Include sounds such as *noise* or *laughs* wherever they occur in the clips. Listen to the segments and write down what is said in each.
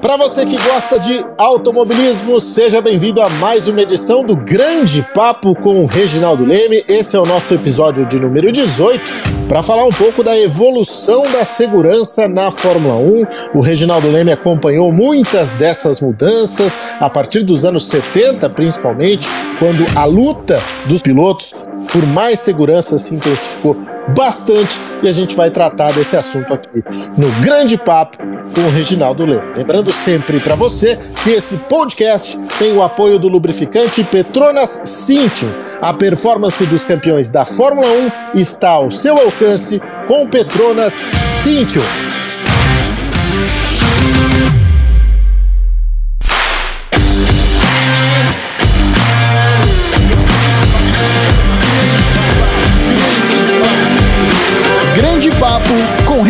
Para você que gosta de automobilismo, seja bem-vindo a mais uma edição do Grande Papo com o Reginaldo Leme. Esse é o nosso episódio de número 18 para falar um pouco da evolução da segurança na Fórmula 1. O Reginaldo Leme acompanhou muitas dessas mudanças a partir dos anos 70, principalmente, quando a luta dos pilotos por mais segurança se intensificou bastante e a gente vai tratar desse assunto aqui no Grande Papo com o Reginaldo Leme. Lembrando sempre para você que esse podcast tem o apoio do lubrificante Petronas Cintium. A performance dos campeões da Fórmula 1 está ao seu alcance com Petronas Cintium.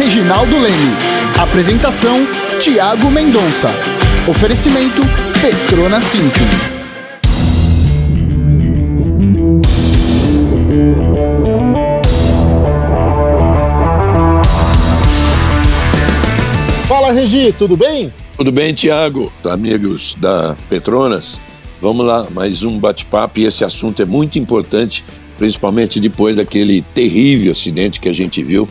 Reginaldo Leme. Apresentação: Tiago Mendonça. Oferecimento: Petrona Cintium. Fala, Regi, tudo bem? Tudo bem, Tiago, amigos da Petronas? Vamos lá, mais um bate-papo e esse assunto é muito importante, principalmente depois daquele terrível acidente que a gente viu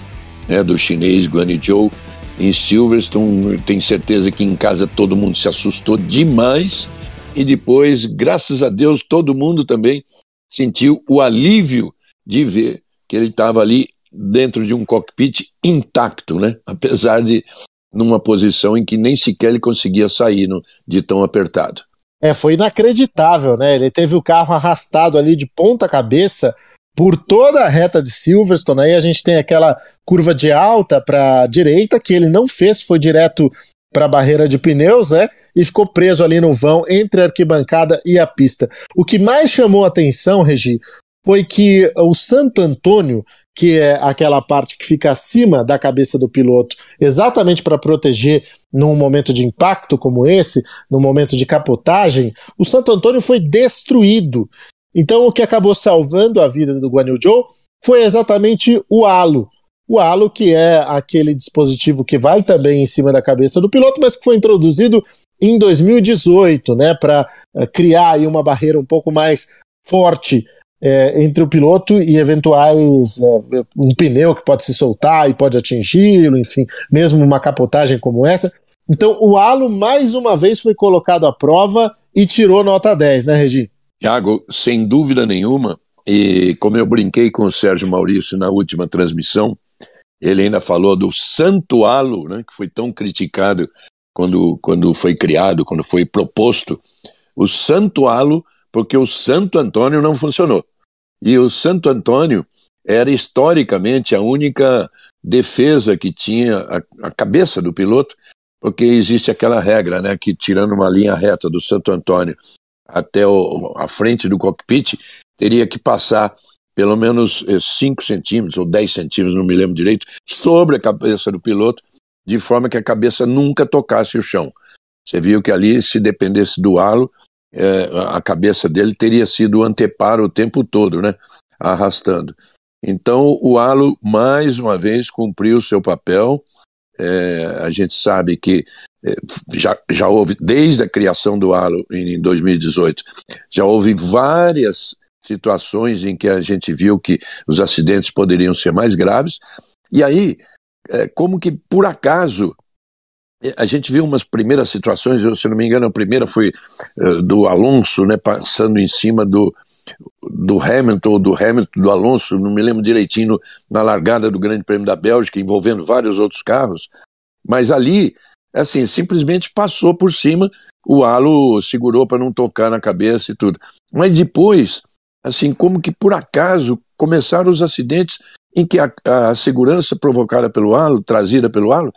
né, do chinês Guan Zhou em Silverstone. Tenho certeza que em casa todo mundo se assustou demais e depois, graças a Deus, todo mundo também sentiu o alívio de ver que ele estava ali dentro de um cockpit intacto, né? Apesar de numa posição em que nem sequer ele conseguia sair no, de tão apertado. É, foi inacreditável, né? Ele teve o carro arrastado ali de ponta cabeça por toda a reta de Silverstone. Aí a gente tem aquela curva de alta para direita que ele não fez, foi direto para a barreira de pneus, né? E ficou preso ali no vão entre a arquibancada e a pista. O que mais chamou a atenção, Regi, foi que o Santo Antônio, que é aquela parte que fica acima da cabeça do piloto, exatamente para proteger num momento de impacto como esse, no momento de capotagem, o Santo Antônio foi destruído. Então o que acabou salvando a vida do Guan Yu Zhou foi exatamente o halo. O halo, que é aquele dispositivo que vai também em cima da cabeça do piloto, mas que foi introduzido em 2018, né, para uh, criar aí uma barreira um pouco mais forte é, entre o piloto e eventuais é, um pneu que pode se soltar e pode atingi-lo, enfim, mesmo uma capotagem como essa. Então o halo mais uma vez foi colocado à prova e tirou nota 10, né, Regi? Tiago, sem dúvida nenhuma, e como eu brinquei com o Sérgio Maurício na última transmissão, ele ainda falou do santo halo, né, que foi tão criticado quando, quando foi criado, quando foi proposto. O santo halo porque o Santo Antônio não funcionou. E o Santo Antônio era historicamente a única defesa que tinha a, a, cabeça do piloto, porque existe aquela regra, né, que tirando uma linha reta do Santo Antônio até o, a frente do cockpit, teria que passar pelo menos 5 eh, centímetros ou 10 centímetros, não me lembro direito, sobre a cabeça do piloto, de forma que a cabeça nunca tocasse o chão. Você viu que ali, se dependesse do halo, é, a cabeça dele teria sido anteparo o tempo todo, né? Arrastando. Então o halo, mais uma vez, cumpriu seu papel. É, a gente sabe que é, já, já houve, desde a criação do halo em 2018, já houve várias situações em que a gente viu que os acidentes poderiam ser mais graves. E aí, é, como que por acaso a gente viu umas primeiras situações, se não me engano, a primeira foi uh, do Alonso, né, passando em cima do, do Hamilton, ou do Hamilton, do Alonso, não me lembro direitinho, na largada do Grande Prêmio da Bélgica, envolvendo vários outros carros, mas ali, assim, simplesmente passou por cima, o halo segurou para não tocar na cabeça e tudo. Mas depois, assim, como que por acaso começaram os acidentes em que a, a segurança provocada pelo halo, trazida pelo halo,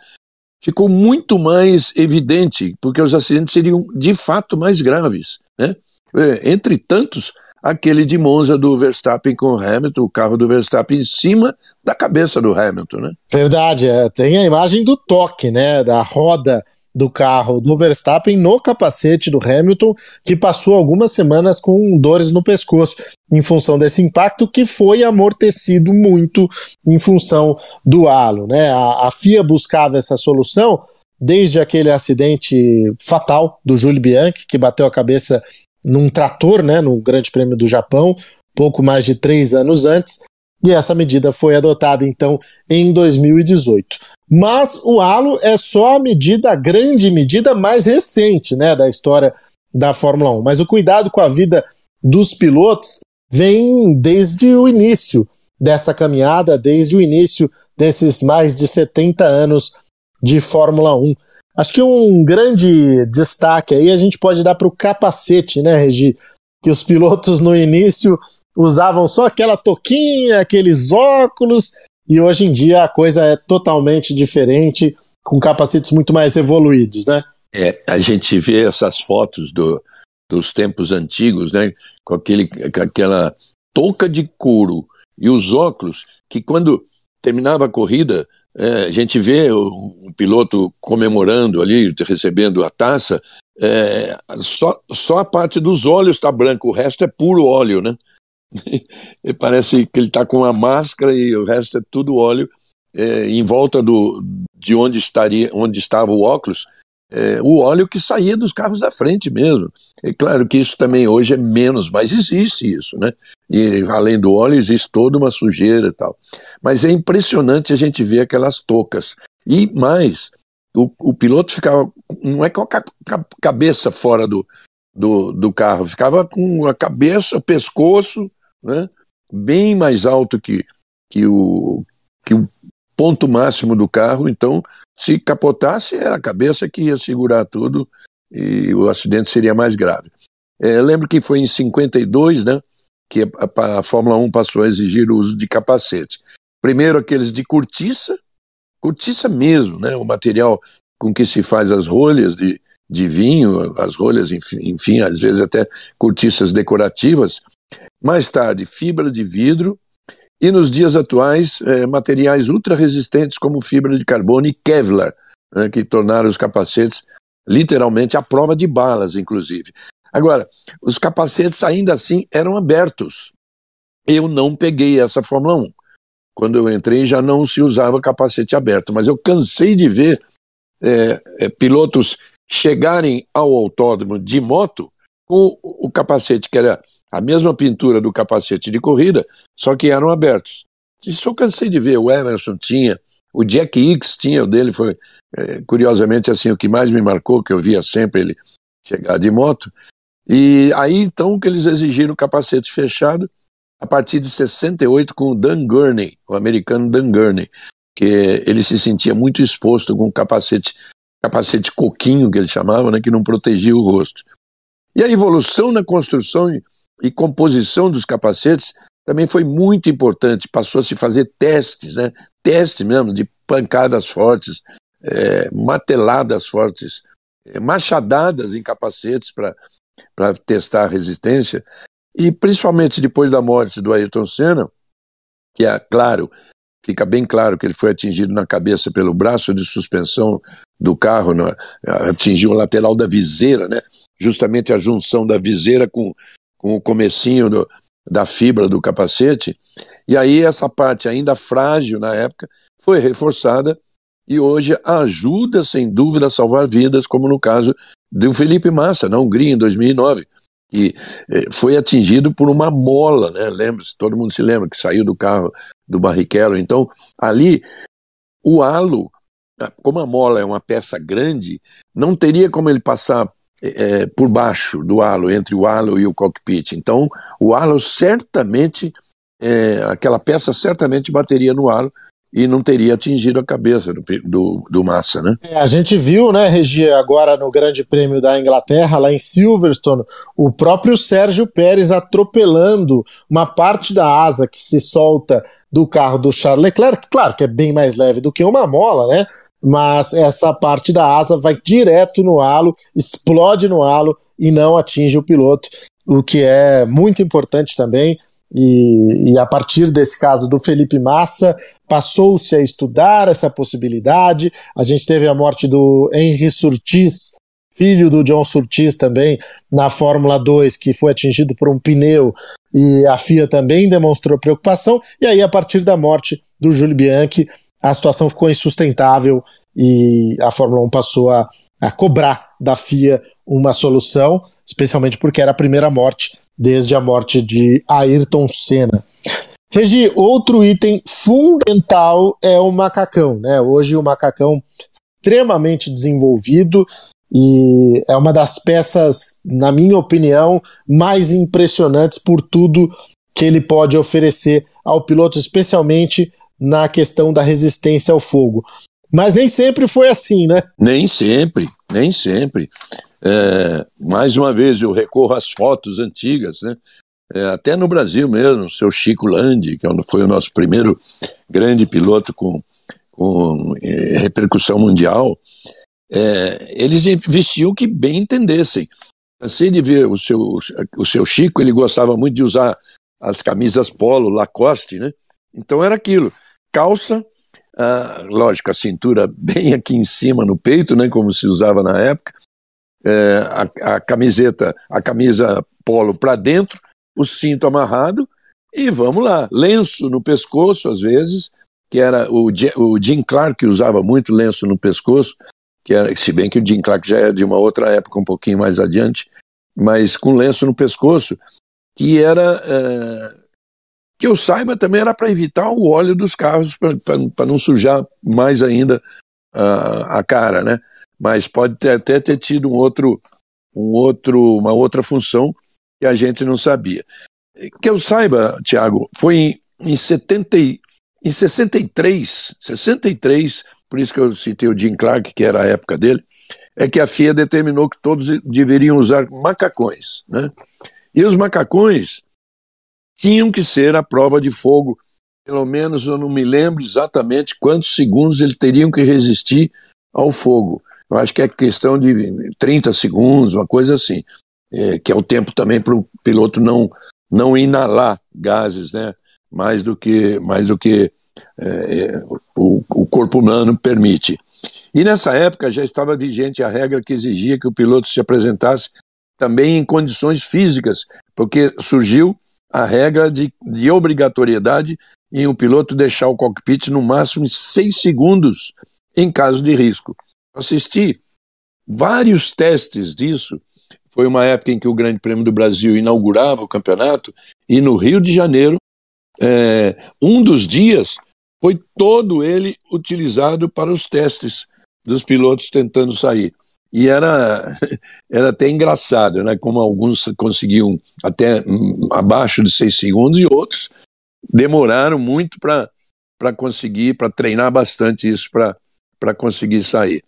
ficou muito mais evidente, porque os acidentes seriam de fato mais graves. Né? É, entre tantos, aquele de Monza do Verstappen com o Hamilton, o carro do Verstappen em cima da cabeça do Hamilton. Né? Verdade, é, tem a imagem do toque, né, da roda do carro do Verstappen no capacete do Hamilton, que passou algumas semanas com dores no pescoço em função desse impacto que foi amortecido muito em função do halo, né? A, a FIA buscava essa solução desde aquele acidente fatal do Júlio Bianchi, que bateu a cabeça num trator, né, no Grande Prêmio do Japão, pouco mais de três anos antes, e essa medida foi adotada então em 2018. Mas o halo é só a medida, a grande medida mais recente né, da história da Fórmula 1. Mas o cuidado com a vida dos pilotos vem desde o início dessa caminhada, desde o início desses mais de 70 anos de Fórmula 1. Acho que um grande destaque aí a gente pode dar para o capacete, né, Regi? Que os pilotos no início usavam só aquela toquinha, aqueles óculos, e hoje em dia a coisa é totalmente diferente, com capacetes muito mais evoluídos, né? É, a gente vê essas fotos do, dos tempos antigos, né? Com, aquele, com aquela touca de couro e os óculos, que quando terminava a corrida, é, a gente vê o, o, piloto comemorando ali, recebendo a taça, é, só, só a parte dos olhos está branca, o resto é puro óleo, né? *laughs* parece que ele está com uma máscara e o resto é tudo óleo é, em volta do, de onde estaria, onde estava o óculos, é, o óleo que saía dos carros da frente mesmo. É claro que isso também hoje é menos, mas existe isso, né? E além do óleo existe toda uma sujeira e tal. Mas é impressionante a gente ver aquelas toucas. E mais, o, o piloto ficava, não é com a cabeça fora do, do, do carro, ficava com a cabeça, o pescoço, né? bem mais alto que, que, o, que o ponto máximo do carro, então se capotasse era a cabeça que ia segurar tudo e o acidente seria mais grave. É, lembro que foi em 52, né, que a, a, Fórmula 1 passou a exigir o uso de capacetes. Primeiro aqueles de cortiça, cortiça mesmo, né, o material com que se faz as rolhas de, de vinho, as rolhas, enfim, enfim, às vezes até cortiças decorativas, mais tarde, fibra de vidro e nos dias atuais, é, materiais ultra resistentes como fibra de carbono e Kevlar, né, que tornaram os capacetes literalmente à prova de balas, inclusive. Agora, os capacetes ainda assim eram abertos. Eu não peguei essa Fórmula 1. Quando eu entrei já não se usava capacete aberto, mas eu cansei de ver é, é, pilotos chegarem ao autódromo de moto com o capacete, que era a mesma pintura do capacete de corrida, só que eram abertos. Isso eu cansei de ver, o Emerson tinha, o Jack Hicks tinha, o dele foi, é, curiosamente, assim, o que mais me marcou, que eu via sempre ele chegar de moto. E aí, então, que eles exigiram capacete fechado, a partir de 68, com o Dan Gurney, o americano Dan Gurney, que ele se sentia muito exposto com o capacete, capacete coquinho, que eles chamavam, né, que não protegia o rosto. E a evolução na construção e composição dos capacetes também foi muito importante. Passou a se fazer testes, né? testes mesmo de pancadas fortes, é, mateladas fortes, é, machadadas em capacetes para testar a resistência. E principalmente depois da morte do Ayrton Senna, que é claro, fica bem claro que ele foi atingido na cabeça pelo braço de suspensão do carro, atingiu o lateral da viseira, né? Justamente a junção da viseira com, com o comecinho do, da fibra do capacete, e aí essa parte ainda frágil na época foi reforçada e hoje ajuda sem dúvida a salvar vidas, como no caso do Felipe Massa, na Hungria, em 2009, que eh, foi atingido por uma mola, né? Lembra-se, todo mundo se lembra que saiu do carro do Barrichello. Então, ali, o halo, como a mola é uma peça grande, não teria como ele passar é, por baixo do halo, entre o halo e o cockpit. Então, o halo certamente, é, aquela peça certamente bateria no halo e não teria atingido a cabeça do, do, do Massa, né? É, a gente viu, né, Regi, agora no Grande Prêmio da Inglaterra, lá em Silverstone, o próprio Sérgio Pérez atropelando uma parte da asa que se solta do carro do Charles Leclerc, claro que é bem mais leve do que uma mola, né? Mas essa parte da asa vai direto no halo, explode no halo e não atinge o piloto, o que é muito importante também. E, e a partir desse caso do Felipe Massa, passou-se a estudar essa possibilidade. A gente teve a morte do Henry Surtis, filho do John Surtis também, na Fórmula 2, que foi atingido por um pneu e a FIA também demonstrou preocupação. E aí, a partir da morte do Júlio Bianchi, a situação ficou insustentável e a Fórmula 1 passou a, a cobrar da FIA uma solução, especialmente porque era a primeira morte desde a morte de Ayrton Senna. Regi, outro item fundamental é o macacão, né? Hoje o macacão extremamente desenvolvido e é uma das peças, na minha opinião, mais impressionantes por tudo que ele pode oferecer ao piloto, especialmente na questão da resistência ao fogo. Mas nem sempre foi assim, né? Nem sempre, nem sempre. É, mais uma vez eu recorro às fotos antigas, né? É, até no Brasil mesmo, o seu Chico Landi, que é foi o nosso primeiro grande piloto com, com é, repercussão mundial, é, eles vestiam que bem entendessem. Cansei de ver o seu, o seu Chico, ele gostava muito de usar as camisas polo, Lacoste, né? Então era aquilo, calça, lógico, a cintura *laughs* bem aqui em cima no peito, né, como se usava na época, é, a, a, camiseta, a camisa polo para dentro, o cinto amarrado e vamos lá, lenço no pescoço às vezes, que era o, o Jim Clark que usava muito lenço no pescoço, que era, se bem que o Jim Clark já é de uma outra época, um pouquinho mais adiante, mas com lenço no pescoço, que era é, que eu saiba também era para evitar o óleo dos carros, para não sujar mais ainda a, a cara, né? Mas pode ter, até ter tido um outro, um outro, uma outra função que a gente não sabia. Que eu saiba, Tiago, foi em, em, 70, em 63, 63, por isso que eu citei o Jim Clark, que era a época dele, é que a FIA determinou que todos deveriam usar macacões, né? E os macacões tinham que ser a prova de fogo. Pelo menos eu não me lembro exatamente quantos segundos eles teriam que resistir ao fogo. Eu acho que é questão de 30 segundos, uma coisa assim, é, que é o tempo também para o piloto não, não inalar gases, né? Mais do que, mais do que é, o, o corpo humano permite. E nessa época já estava vigente a regra que exigia que o piloto se apresentasse também em condições físicas, porque surgiu a regra de, de obrigatoriedade em o piloto deixar o cockpit no máximo seis segundos em caso de risco. Assisti vários testes disso. Foi uma época em que o Grande Prêmio do Brasil inaugurava o campeonato e no Rio de Janeiro, é, um dos dias foi todo ele utilizado para os testes dos pilotos tentando sair. E era, *laughs* era até engraçado, né? Como alguns conseguiam até abaixo de seis segundos e outros demoraram muito para conseguir, para treinar bastante isso para conseguir sair.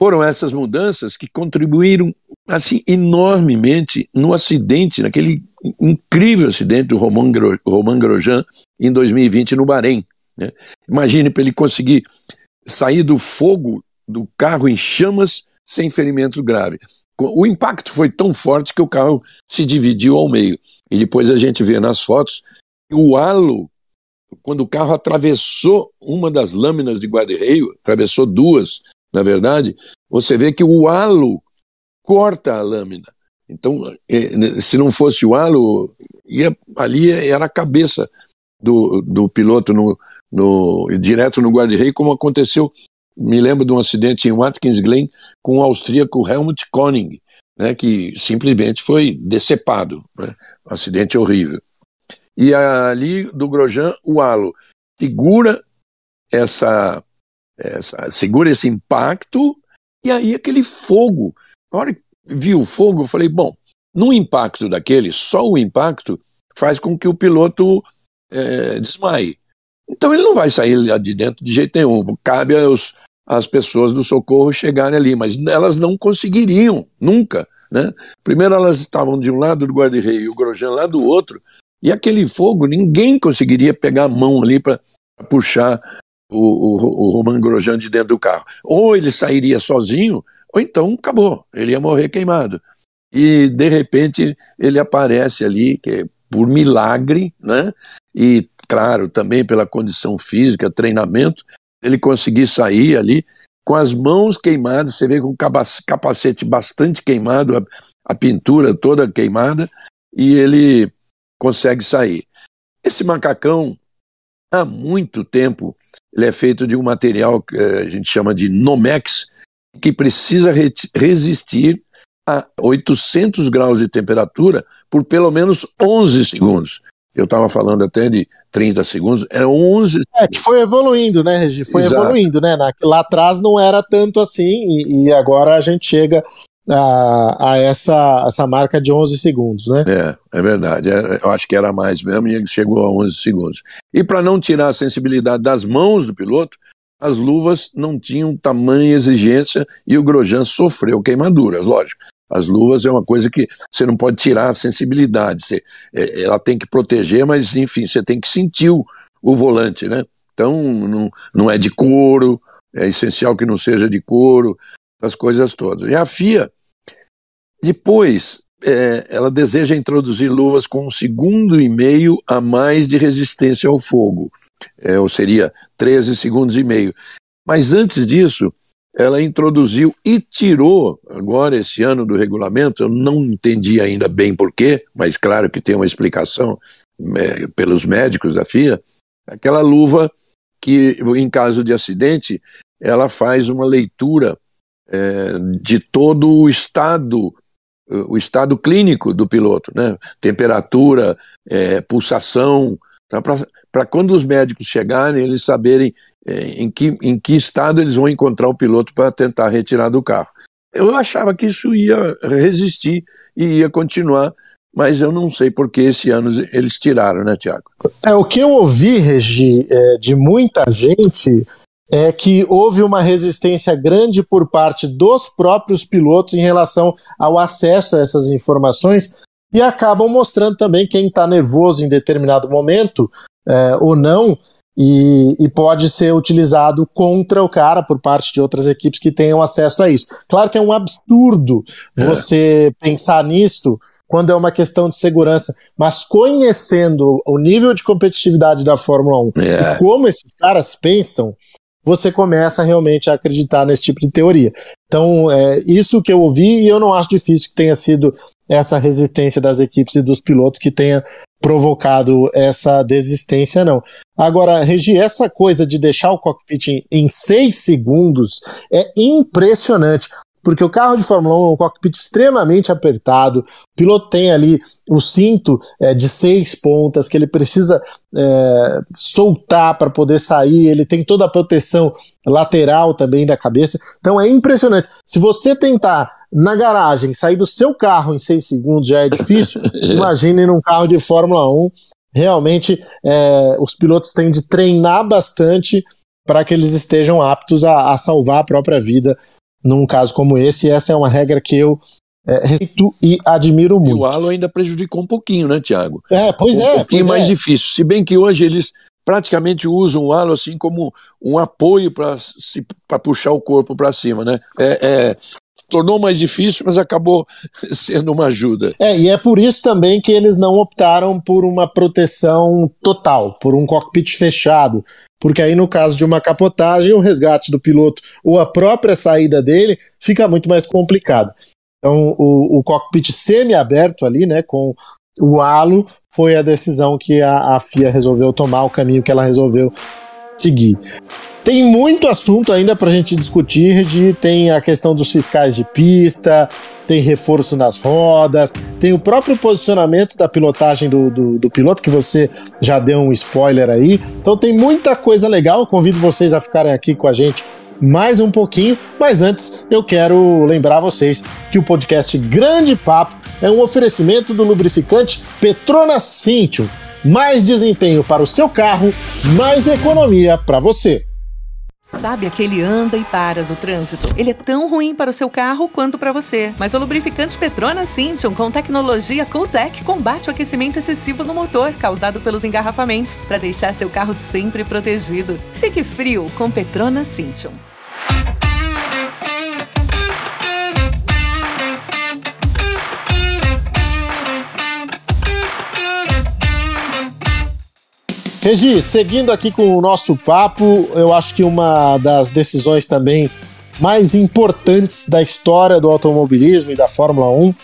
Foram essas mudanças que contribuíram assim enormemente no acidente, naquele incrível acidente do Roman, Roman Grosjean em 2020 no Bahrein. Né? Imagine para ele conseguir sair do fogo do carro em chamas sem ferimento grave. O impacto foi tão forte que o carro se dividiu ao meio. E depois a gente vê nas fotos o halo, quando o carro atravessou uma das lâminas de guarda-reio, atravessou duas, na verdade, você vê que o halo corta a lâmina. Então, é, se não fosse o halo, ia, ali era a cabeça do, do piloto no, no, direto no guarda-reio, como aconteceu me lembro de um acidente em Watkins Glen com o austríaco Helmut Koning, né, que simplesmente foi decepado. Né, um acidente horrível. E ali do Grosjean, o halo segura essa, essa, segura esse impacto e aí aquele fogo. Na hora que vi o fogo, eu falei, bom, no impacto daquele, só o impacto faz com que o piloto é, desmaie. Então ele não vai sair lá de dentro de jeito nenhum. Cabe aos, às pessoas do socorro chegarem ali, mas elas não conseguiriam, nunca. Né? Primeiro elas estavam de um lado do guarda-rei e o Grosjean lá do outro, e aquele fogo, ninguém conseguiria pegar a mão ali para puxar o, o, o Roman Grosjean de dentro do carro. Ou ele sairia sozinho, ou então acabou, ele ia morrer queimado. E de repente ele aparece ali, que é por milagre, né? E claro, também pela condição física, treinamento, ele conseguir sair ali com as mãos queimadas, você vê com o capacete bastante queimado, a, a pintura toda queimada, e ele consegue sair. Esse macacão há muito tempo. Ele é feito de um material que a gente chama de Nomex, que precisa re resistir a 800 graus de temperatura por pelo menos 11 segundos. Eu estava falando até de 30 segundos, é 11. É, que foi evoluindo, né, Regi? Foi Exato. evoluindo, né? Lá atrás não era tanto assim, e, e agora a gente chega a, a, essa, essa marca de 11 segundos, né? É, é verdade. É, eu acho que era mais mesmo e chegou a 11 segundos. E para não tirar a sensibilidade das mãos do piloto, as luvas não tinham tamanha exigência e o Grosjean sofreu queimaduras, lógico. As luvas é uma coisa que você não pode tirar a sensibilidade. Você, é, ela tem que proteger, mas enfim, você tem que sentir o, o volante, né? Então não, não é de couro, é essencial que não seja de couro, as coisas todas. E a FIA, depois, é, ela deseja introduzir luvas com um segundo e meio a mais de resistência ao fogo, é, ou seria 13 segundos e meio. Mas antes disso, ela introduziu e tirou, agora esse ano do regulamento, eu não entendi ainda bem porquê, mas claro que tem uma explicação é, pelos médicos da FIA, aquela luva que, em caso de acidente, ela faz uma leitura é, de todo o estado, o estado clínico do piloto, né? temperatura, é, pulsação, tá? para quando os médicos chegarem, eles saberem em, que, em que estado eles vão encontrar o piloto para tentar retirar do carro. Eu achava que isso ia resistir e ia continuar, mas eu não sei porque esse ano eles tiraram, né, Tiago? É, o que eu ouvi, Regi, é, de muita gente é que houve uma resistência grande por parte dos próprios pilotos em relação ao acesso a essas informações e acabam mostrando também quem está nervoso em determinado momento é, ou não e, e, pode ser utilizado contra o cara por parte de outras equipes que tenham acesso a isso. Claro que é um absurdo é. você pensar nisso quando é uma questão de segurança, mas conhecendo o nível de competitividade da Fórmula 1 é. e como esses caras pensam, você começa realmente a acreditar nesse tipo de teoria. Então, é isso que eu ouvi e eu não acho difícil que tenha sido essa resistência das equipes e dos pilotos que tenha provocado essa desistência, não. Agora, Regi, essa coisa de deixar o cockpit em seis segundos é impressionante porque o carro de Fórmula 1 é um cockpit extremamente apertado, o piloto tem ali o cinto é, de seis pontas que ele precisa é, soltar para poder sair, ele tem toda a proteção lateral também da cabeça, então é impressionante. Se você tentar na garagem sair do seu carro em seis segundos já é difícil, *laughs* imagine num carro de Fórmula 1. Realmente, é, os pilotos têm de treinar bastante para que eles estejam aptos a, a salvar a própria vida num caso como esse, e essa é uma regra que eu é, respeito e admiro muito. E o halo ainda prejudicou um pouquinho, né, Tiago? É, pois um é. Um pouquinho mais é. difícil. Se bem que hoje eles praticamente usam o halo assim como um apoio para puxar o corpo para cima, né? É, é, tornou mais difícil, mas acabou *laughs* sendo uma ajuda. É, e é por isso também que eles não optaram por uma proteção total, por um cockpit fechado, porque aí no caso de uma capotagem, o resgate do piloto ou a própria saída dele fica muito mais complicado. Então, o, o cockpit semi-aberto ali, né, com o halo, foi a decisão que a, a FIA resolveu tomar, o caminho que ela resolveu seguir. Tem muito assunto ainda para a gente discutir, Regi. Tem a questão dos fiscais de pista, tem reforço nas rodas, tem o próprio posicionamento da pilotagem do, do, do, piloto, que você já deu um spoiler aí. Então tem muita coisa legal. Convido vocês a ficarem aqui com a gente mais um pouquinho, mas antes eu quero lembrar vocês que o podcast Grande Papo é um oferecimento do lubrificante Petronas Cintium. Mais desempenho para o seu carro, mais economia para você. Sabe aquele anda e para no trânsito? Ele é tão ruim para o seu carro quanto para você. Mas o lubrificante Petronas Cintium com tecnologia Cooltech combate o aquecimento excessivo no motor causado pelos engarrafamentos para deixar seu carro sempre protegido. Fique frio com Petronas Cintium. Regi, seguindo aqui com o nosso papo, eu acho que uma das decisões também mais importantes da história do automobilismo e da Fórmula 1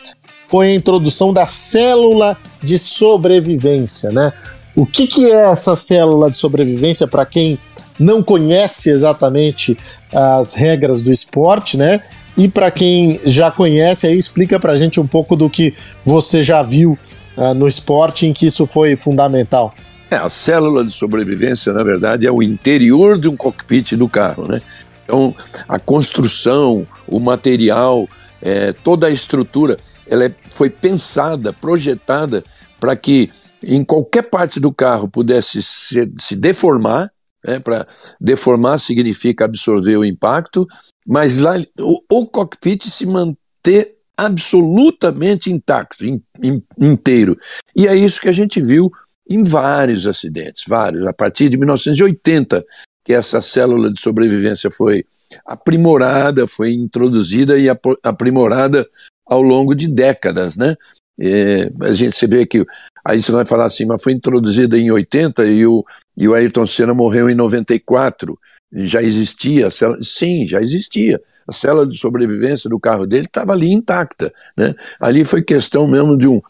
foi a introdução da célula de sobrevivência, né? O que, que é essa célula de sobrevivência para quem não conhece exatamente as regras do esporte, né? E para quem já conhece, aí explica para a gente um pouco do que você já viu uh, no esporte em que isso foi fundamental. É, a célula de sobrevivência, na verdade, é o interior de um cockpit do carro, né? Então, a construção, o material, é, toda a estrutura, ela é, foi pensada, projetada para que em qualquer parte do carro pudesse se, se deformar, né, para deformar significa absorver o impacto, mas lá o, o cockpit se manter absolutamente intacto, in, in, inteiro. E é isso que a gente viu em vários acidentes, vários. A partir de 1980, que essa célula de sobrevivência foi aprimorada, foi introduzida e aprimorada ao longo de décadas, né? É, a gente se vê que aí você vai falar assim, mas foi introduzida em 80 e o, e o Ayrton Senna morreu em 94. Já existia, célula, sim, já existia. A célula de sobrevivência do carro dele estava ali intacta, né? Ali foi questão mesmo de um,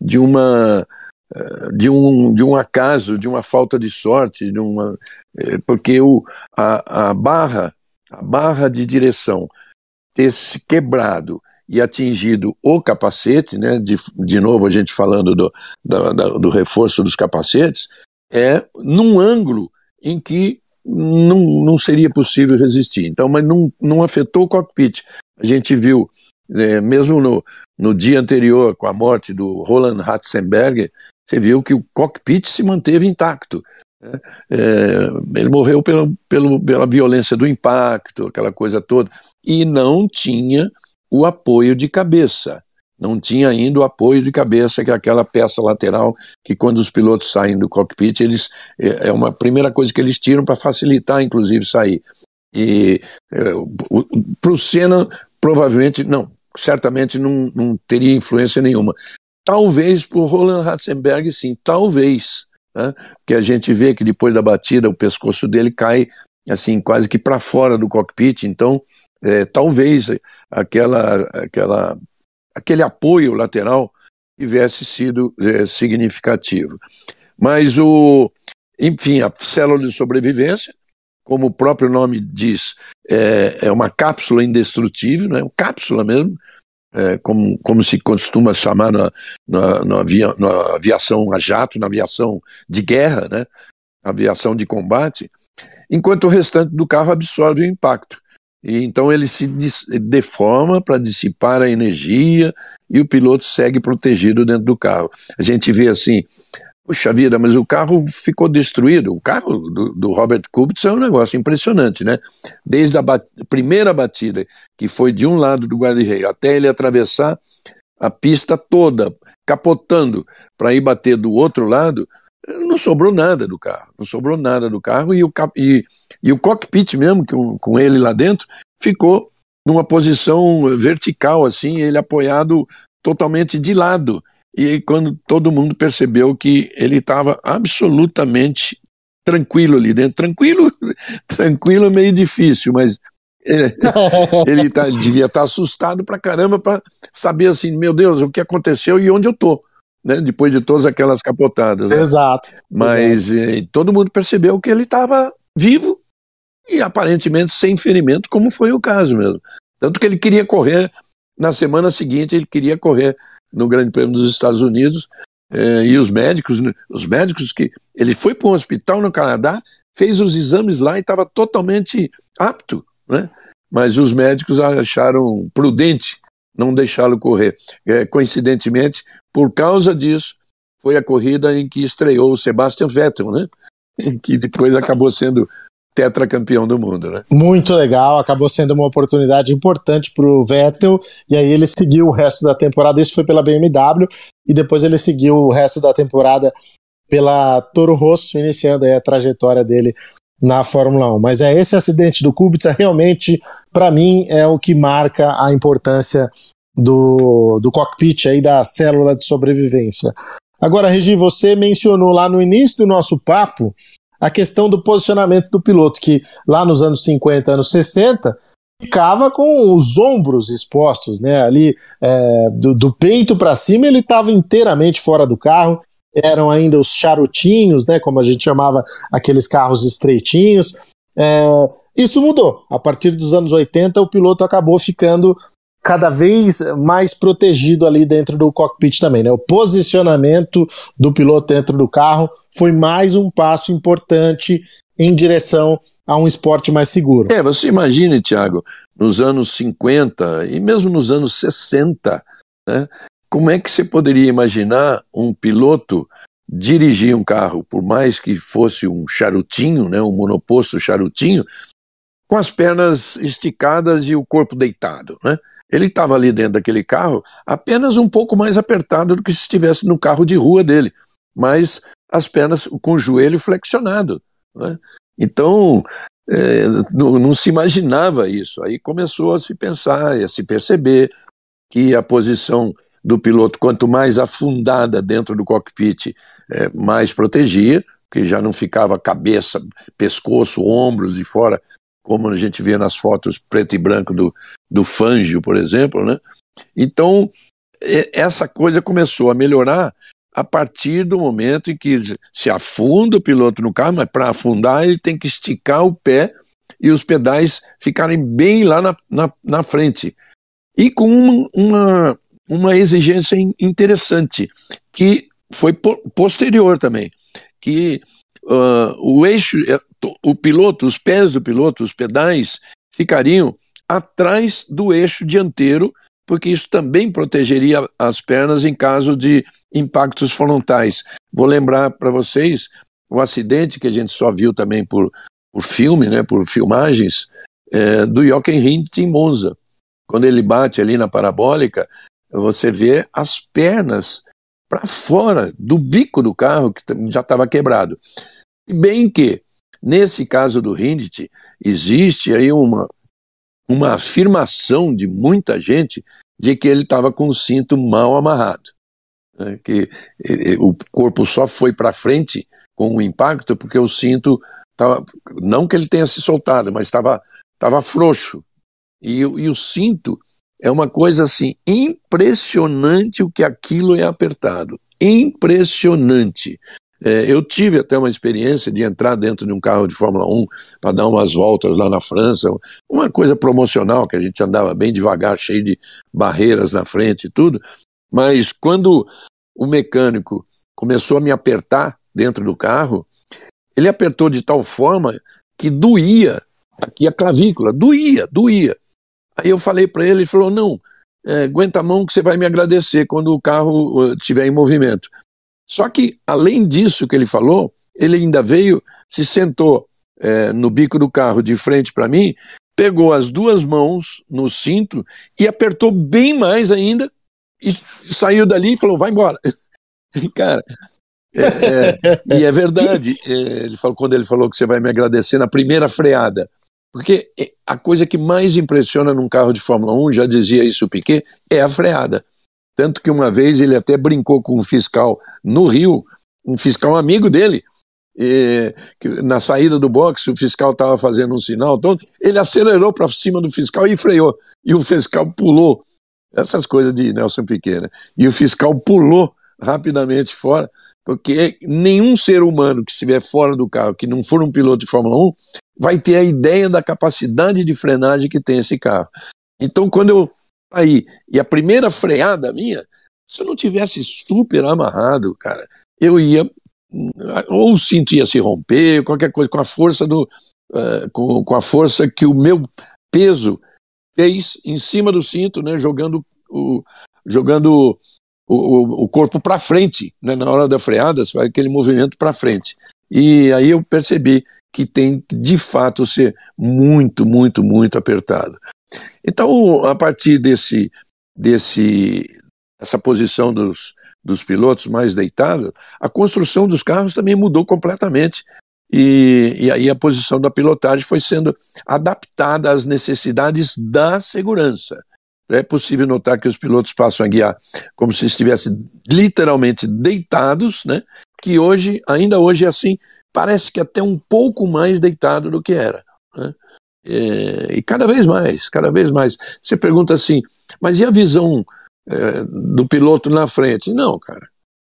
de uma de um, de um acaso, de uma falta de sorte, de uma, é, porque o, a, a barra, a barra de direção ter se quebrado e atingido o capacete, né, de, de novo a gente falando do, da, da, do reforço dos capacetes, é num ângulo em que não, não seria possível resistir. Então, mas não, não afetou o cockpit. A gente viu, é, mesmo no, no dia anterior, com a morte do Roland Ratzenberger, você viu que o cockpit se manteve intacto. Né? É, ele morreu pela, pela, pela violência do impacto, aquela coisa toda, e não tinha o apoio de cabeça. Não tinha ainda o apoio de cabeça, que é aquela peça lateral que, quando os pilotos saem do cockpit, eles é, é uma primeira coisa que eles tiram para facilitar, inclusive, sair. E é, para o Senna, provavelmente, não, certamente não, não teria influência nenhuma. Talvez para o Roland Ratzenberg, sim, talvez. Né? Porque a gente vê que depois da batida o pescoço dele cai assim quase que para fora do cockpit, então é, talvez aquela, aquela, aquele apoio lateral tivesse sido é, significativo. Mas o, enfim, a célula de sobrevivência, como o próprio nome diz, é, é uma cápsula indestrutível, né? uma cápsula mesmo, é, como, como se costuma chamar na, na, na, avia, na aviação a jato, na aviação de guerra, né? aviação de combate, enquanto o restante do carro absorve o impacto. E então ele se deforma para dissipar a energia e o piloto segue protegido dentro do carro. A gente vê assim, puxa vida, mas o carro ficou destruído. O carro do, do Robert Kubica é um negócio impressionante, né? Desde a bat primeira batida, que foi de um lado do guarda-reio, até ele atravessar a pista toda, capotando para ir bater do outro lado, não sobrou nada do carro, não sobrou nada do carro e o, e, e o cockpit mesmo, com, com ele lá dentro, ficou numa posição vertical, assim, ele apoiado totalmente de lado. E quando todo mundo percebeu que ele estava absolutamente tranquilo ali dentro, tranquilo, *laughs* tranquilo é meio difícil, mas é, *laughs* ele tá, devia estar tá assustado pra caramba para saber assim, meu Deus, o que aconteceu e onde eu tô né, depois de todas aquelas capotadas. Né? Exato. Mas exato. Eh, todo mundo percebeu que ele estava vivo e aparentemente sem ferimento, como foi o caso mesmo. Tanto que ele queria correr, na semana seguinte, ele queria correr no Grande Prêmio dos Estados Unidos, eh, e os médicos, né, os médicos que. Ele foi para um hospital no Canadá, fez os exames lá e estava totalmente apto, né? Mas os médicos acharam prudente não deixá-lo correr. É, coincidentemente, por causa disso, foi a corrida em que estreou o Sebastian Vettel, né? *laughs* que depois acabou sendo tetracampeão do mundo, né? Muito legal, acabou sendo uma oportunidade importante para o Vettel, e aí ele seguiu o resto da temporada, isso foi pela BMW, e depois ele seguiu o resto da temporada pela Toro Rosso, iniciando a trajetória dele na Fórmula 1. Mas é esse acidente do Kubica realmente para mim, é o que marca a importância do, do cockpit aí da célula de sobrevivência. Agora, Regi, você mencionou lá no início do nosso papo a questão do posicionamento do piloto, que lá nos anos 50, anos 60, ficava com os ombros expostos, né? Ali é, do, do peito para cima ele estava inteiramente fora do carro eram ainda os charutinhos, né, como a gente chamava aqueles carros estreitinhos. É, isso mudou. A partir dos anos 80, o piloto acabou ficando cada vez mais protegido ali dentro do cockpit também. Né? O posicionamento do piloto dentro do carro foi mais um passo importante em direção a um esporte mais seguro. É, você imagine, Tiago, nos anos 50 e mesmo nos anos 60, né, como é que você poderia imaginar um piloto dirigir um carro, por mais que fosse um charutinho, né, um monoposto charutinho, com as pernas esticadas e o corpo deitado, né? Ele estava ali dentro daquele carro apenas um pouco mais apertado do que se estivesse no carro de rua dele, mas as pernas com o joelho flexionado. Né? Então, é, não, não, se imaginava isso. Aí começou a se pensar, a se perceber que a posição do piloto, quanto mais afundada dentro do cockpit, é, mais protegia, que já não ficava cabeça, pescoço, ombros de fora, como a gente vê nas fotos preto e branco do, do Fangio, por exemplo. Né? Então, essa coisa começou a melhorar a partir do momento em que se afunda o piloto no carro, mas para afundar ele tem que esticar o pé e os pedais ficarem bem lá na, na, na frente. E com uma, uma, uma exigência interessante, que foi posterior também, que uh, o eixo, é, o piloto, os pés do piloto, os pedais, ficariam atrás do eixo dianteiro, porque isso também protegeria as pernas em caso de impactos frontais. Vou lembrar para vocês o acidente que a gente só viu também por, por filme, né, por filmagens, é, do Jochen Rindt em Monza. Quando ele bate ali na parabólica, você vê as pernas para fora do bico do carro que já estava quebrado. Bem que, nesse caso do Rindt, existe aí uma, uma afirmação de muita gente de que ele estava com o cinto mal amarrado. Né, que o corpo só foi para frente com o impacto porque o cinto estava. Não que ele tenha se soltado, mas estava tava frouxo. E, e o cinto é uma coisa assim, impressionante o que aquilo é apertado. Impressionante. É, eu tive até uma experiência de entrar dentro de um carro de Fórmula 1 para dar umas voltas lá na França, uma coisa promocional, que a gente andava bem devagar, cheio de barreiras na frente e tudo. Mas quando o mecânico começou a me apertar dentro do carro, ele apertou de tal forma que doía aqui a clavícula, doía, doía. Aí eu falei para ele, ele falou: não, é, aguenta a mão que você vai me agradecer quando o carro estiver em movimento. Só que, além disso que ele falou, ele ainda veio, se sentou é, no bico do carro de frente para mim, pegou as duas mãos no cinto e apertou bem mais ainda e saiu dali e falou: vai embora. *laughs* Cara, é, é, e é verdade. É, ele falou, quando ele falou que você vai me agradecer na primeira freada. Porque a coisa que mais impressiona num carro de Fórmula 1, já dizia isso o Piquet, é a freada. Tanto que uma vez ele até brincou com um fiscal no Rio, um fiscal amigo dele, e, na saída do boxe, o fiscal estava fazendo um sinal, então ele acelerou para cima do fiscal e freou. E o fiscal pulou. Essas coisas de Nelson Piquet, né? E o fiscal pulou rapidamente fora, porque nenhum ser humano que estiver fora do carro, que não for um piloto de Fórmula 1, vai ter a ideia da capacidade de frenagem que tem esse carro. Então, quando eu aí e a primeira freada minha, se eu não tivesse super amarrado, cara, eu ia ou o cinto ia se romper, qualquer coisa com a força do uh, com, com a força que o meu peso fez em cima do cinto, né, jogando o jogando o, o corpo para frente, né, na hora da freada, faz aquele movimento para frente. E aí eu percebi que tem de fato ser muito, muito, muito apertado. Então, a partir desse, desse essa posição dos, dos pilotos mais deitados, a construção dos carros também mudou completamente. E, e aí a posição da pilotagem foi sendo adaptada às necessidades da segurança. É possível notar que os pilotos passam a guiar como se estivessem literalmente deitados, né? que hoje, ainda hoje é assim, parece que até um pouco mais deitado do que era. Né? É, e cada vez mais, cada vez mais. Você pergunta assim, mas e a visão é, do piloto na frente? Não, cara.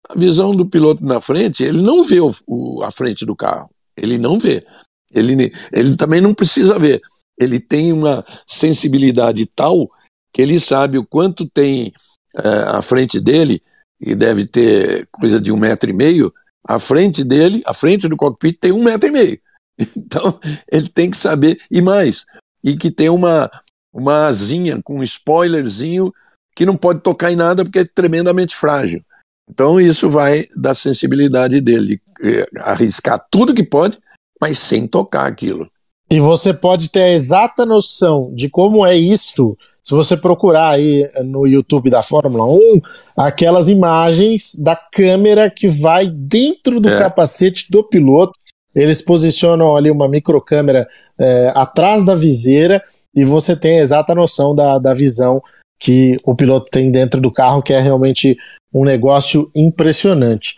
A visão do piloto na frente, ele não vê o, o, a frente do carro. Ele não vê. Ele, ele também não precisa ver. Ele tem uma sensibilidade tal que ele sabe o quanto tem é, à frente dele, e deve ter coisa de um metro e meio, à frente dele, à frente do cockpit, tem um metro e meio. *laughs* Então, ele tem que saber, e mais, e que tem uma, uma asinha com um spoilerzinho que não pode tocar em nada porque é tremendamente frágil. Então, isso vai da sensibilidade dele, é, arriscar tudo que pode, mas sem tocar aquilo. E você pode ter a exata noção de como é isso se você procurar aí no YouTube da Fórmula 1, aquelas imagens da câmera que vai dentro do é. capacete do piloto. Eles posicionam ali uma microcâmera é, atrás da viseira e você tem a exata noção da, da visão que o piloto tem dentro do carro, que é realmente um negócio impressionante.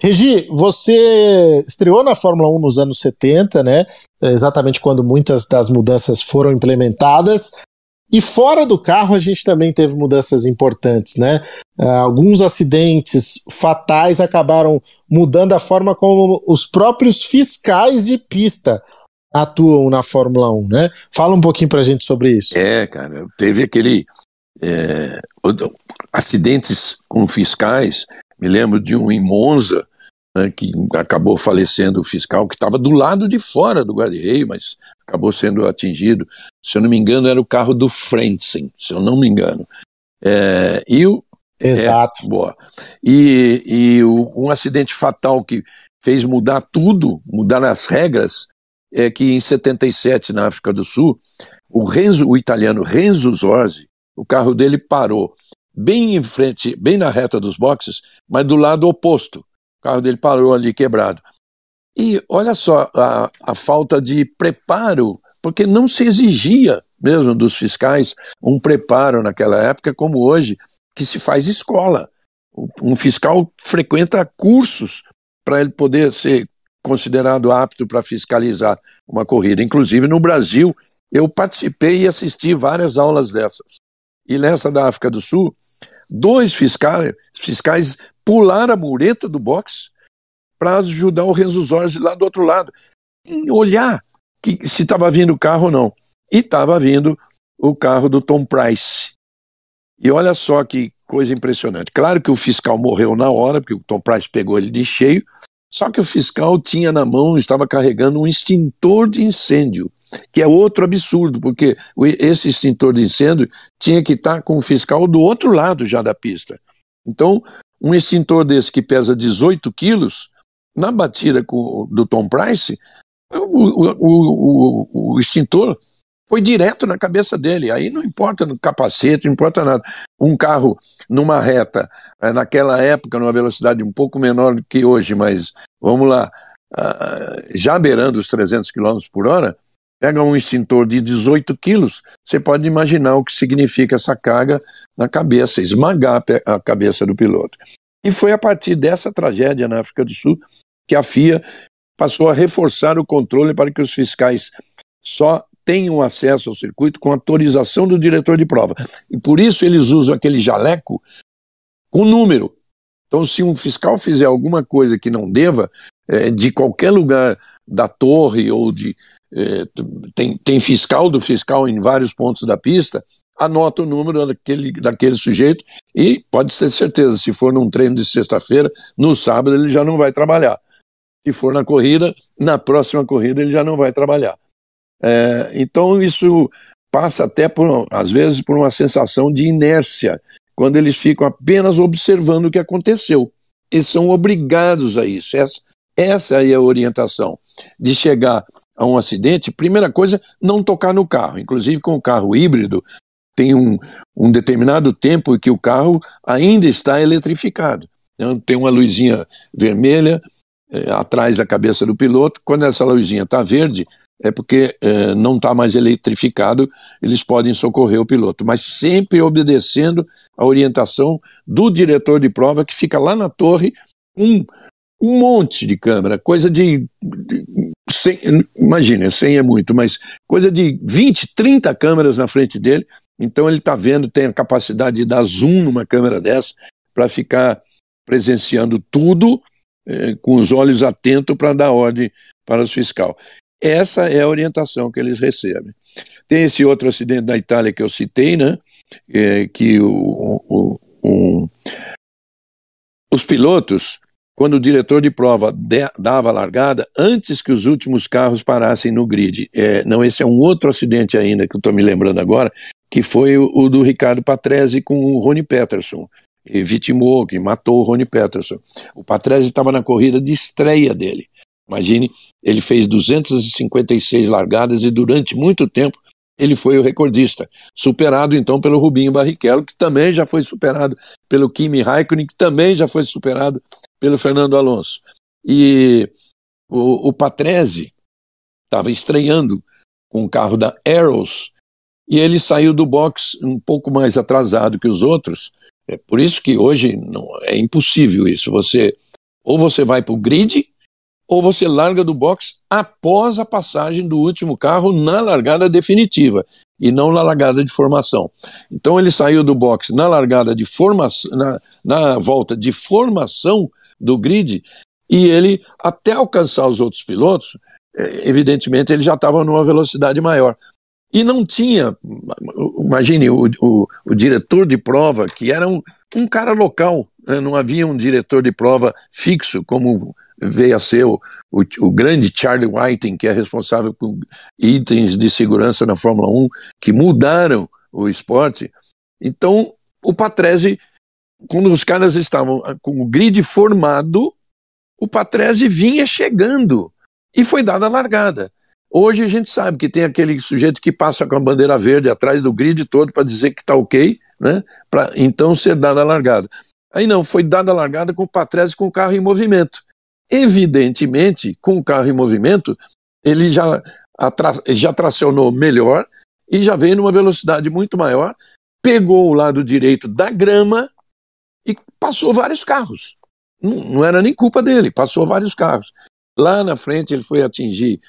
Regi, você estreou na Fórmula 1 nos anos 70, né? Exatamente quando muitas das mudanças foram implementadas. E fora do carro a gente também teve mudanças importantes, né? Uh, alguns acidentes fatais acabaram mudando a forma como os próprios fiscais de pista atuam na Fórmula 1, né? Fala um pouquinho pra gente sobre isso. É, cara, teve aquele é, acidentes com fiscais, me lembro de um em Monza, né, que acabou falecendo o fiscal, que estava do lado de fora do guarda-reio, mas acabou sendo atingido. Se eu não me engano, era o carro do Frentzen, se eu não me engano. É, e o, Exato. É, boa. E, e o, um acidente fatal que fez mudar tudo, mudar as regras, é que em 77, na África do Sul, o, Renzo, o italiano Renzo Zorzi, o carro dele parou bem em frente, bem na reta dos boxes, mas do lado oposto. O carro dele parou ali quebrado. E olha só a, a falta de preparo, porque não se exigia mesmo dos fiscais um preparo naquela época, como hoje, que se faz escola. Um fiscal frequenta cursos para ele poder ser considerado apto para fiscalizar uma corrida. Inclusive no Brasil, eu participei e assisti várias aulas dessas. E nessa da África do Sul, dois fiscais, fiscais pularam a mureta do box para ajudar o Renzo Zorzi lá do outro lado, em olhar que, se estava vindo o carro ou não. E estava vindo o carro do Tom Price. E olha só que coisa impressionante. Claro que o fiscal morreu na hora, porque o Tom Price pegou ele de cheio, só que o fiscal tinha na mão, estava carregando um extintor de incêndio, que é outro absurdo, porque esse extintor de incêndio tinha que estar com o fiscal do outro lado já da pista. Então, um extintor desse que pesa 18 quilos, na batida com, do Tom Price, o, o, o, o, extintor foi direto na cabeça dele. Aí não importa no capacete, não importa nada. Um carro numa reta, eh, naquela época, numa velocidade um pouco menor do que hoje, mas vamos lá, ah, já beirando os 300 km por hora, pega um extintor de 18 quilos, você pode imaginar o que significa essa carga na cabeça, esmagar a cabeça do piloto. E foi a partir dessa tragédia na África do Sul que a FIA passou a reforçar o controle para que os fiscais só tenham acesso ao circuito com autorização do diretor de prova. E por isso eles usam aquele jaleco com número. Então, se um fiscal fizer alguma coisa que não deva, é, de qualquer lugar da torre ou de. É, tem, tem fiscal do fiscal em vários pontos da pista, anota o número daquele, daquele sujeito e pode ter certeza, se for num treino de sexta-feira, no sábado ele já não vai trabalhar que for na corrida, na próxima corrida ele já não vai trabalhar. É, então isso passa até por, às vezes, por uma sensação de inércia, quando eles ficam apenas observando o que aconteceu. Eles são obrigados a isso. Essa, essa é a orientação de chegar a um acidente. Primeira coisa, não tocar no carro. Inclusive com o carro híbrido, tem um, um determinado tempo em que o carro ainda está eletrificado. Então, tem uma luzinha vermelha, é, atrás da cabeça do piloto. Quando essa luzinha está verde, é porque é, não está mais eletrificado, eles podem socorrer o piloto, mas sempre obedecendo a orientação do diretor de prova que fica lá na torre, um, um monte de câmera, coisa de, de 100, imagina, 100 é muito, mas coisa de 20, 30 câmeras na frente dele, então ele está vendo, tem a capacidade de dar zoom numa câmera dessa para ficar presenciando tudo é, com os olhos atentos para dar ordem para os fiscal. Essa é a orientação que eles recebem. Tem esse outro acidente da Itália que eu citei, né? É, que o, o, o, os pilotos, quando o diretor de prova de, dava a largada, antes que os últimos carros parassem no grid. É, não, esse é um outro acidente ainda que eu estou me lembrando agora, que foi o, o, do Ricardo Patrese com o Rony Peterson. E vitimou, que matou o Rony Peterson. O Patrese estava na corrida de estreia dele. Imagine, ele fez 256 largadas e durante muito tempo ele foi o recordista, superado então pelo Rubinho Barrichello, que também já foi superado pelo Kimi Raikkonen, que também já foi superado pelo Fernando Alonso. E o, o Patrese estava estreando com o carro da Arrows e ele saiu do box um pouco mais atrasado que os outros. É por isso que hoje não, é impossível isso. Você ou você vai para o grid ou você larga do box após a passagem do último carro na largada definitiva e não na largada de formação. Então ele saiu do box na largada de formação, na, na volta de formação do grid e ele, até alcançar os outros pilotos, é, evidentemente ele já estava numa velocidade maior. E não tinha, imagine, o, o, o diretor de prova, que era um, um cara local, né? não havia um diretor de prova fixo, como veio a ser o, o, o, grande Charlie Whiting, que é responsável por itens de segurança na Fórmula 1, que mudaram o esporte. Então, o Patrese, quando os caras estavam com o grid formado, o Patrese vinha chegando e foi dada a largada. Hoje a gente sabe que tem aquele sujeito que passa com a bandeira verde atrás do grid todo para dizer que está ok, né? Para então ser dada a largada. Aí não, foi dada a largada com o Patrese com o carro em movimento. Evidentemente, com o carro em movimento, ele já, já tracionou melhor e já veio numa velocidade muito maior, pegou o lado direito da grama e passou vários carros. Não, não era nem culpa dele, passou vários carros. Lá na frente ele foi atingir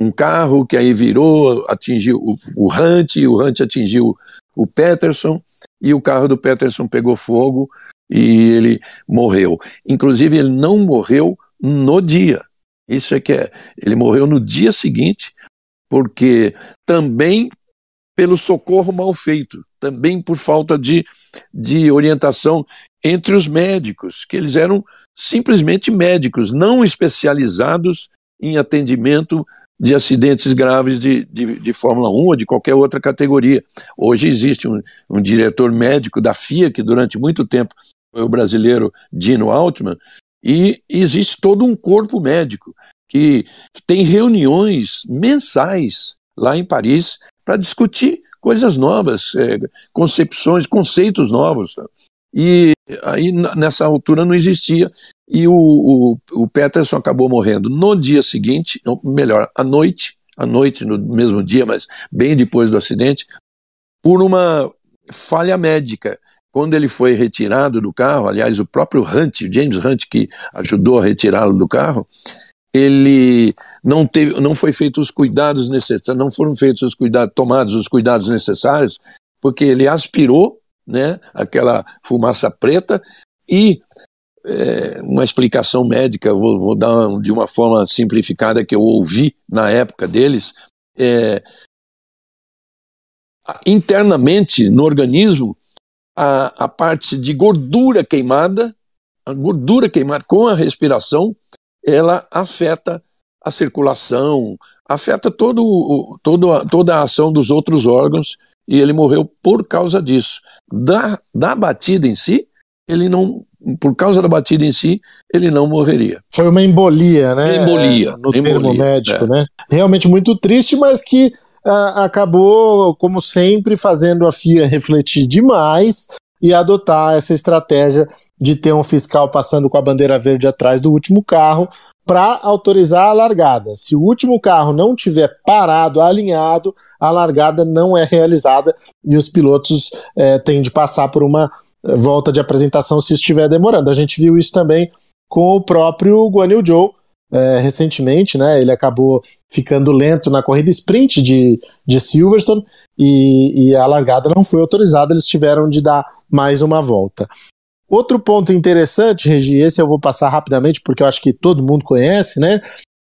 um carro que aí virou, atingiu o, o Hunt, o Hunt atingiu o Peterson e o carro do Peterson pegou fogo e ele morreu. Inclusive ele não morreu no dia. Isso é que é. Ele morreu no dia seguinte, porque também pelo socorro mal feito, também por falta de, de orientação entre os médicos, que eles eram simplesmente médicos, não especializados em atendimento de acidentes graves de, de, de, Fórmula 1 ou de qualquer outra categoria. Hoje existe um, um diretor médico da FIA, que durante muito tempo foi o brasileiro Dino Altman, e existe todo um corpo médico que tem reuniões mensais lá em Paris para discutir coisas novas, é, concepções, conceitos novos. E aí nessa altura não existia. E o, o, o Peterson acabou morrendo no dia seguinte, melhor, à noite, à noite, no mesmo dia, mas bem depois do acidente, por uma falha médica quando ele foi retirado do carro, aliás, o próprio Hunt, James Hunt, que ajudou a retirá-lo do carro, ele não teve, não foi feito os cuidados necessários, não foram feitos os cuidados, tomados os cuidados necessários, porque ele aspirou, né, aquela fumaça preta e é, uma explicação médica, vou, vou, dar de uma forma simplificada que eu ouvi na época deles, é, internamente no organismo a, a parte de gordura queimada, a gordura queimada com a respiração, ela afeta a circulação, afeta todo, todo, toda a ação dos outros órgãos e ele morreu por causa disso. Da, da batida em si, ele não, por causa da batida em si, ele não morreria. Foi uma embolia, né? Embolia. No embolia, termo médico, é. né? Realmente muito triste, mas que acabou, como sempre, fazendo a FIA refletir demais e adotar essa estratégia de ter um fiscal passando com a bandeira verde atrás do último carro para autorizar a largada. Se o último carro não tiver parado, alinhado, a largada não é realizada e os pilotos é, têm de passar por uma volta de apresentação se estiver demorando. A gente viu isso também com o próprio Guan Yu Zhou, é, recentemente, né? Ele acabou ficando lento na corrida sprint de, de Silverstone e, e, a largada não foi autorizada, eles tiveram de dar mais uma volta. Outro ponto interessante, Regi, esse eu vou passar rapidamente porque eu acho que todo mundo conhece, né?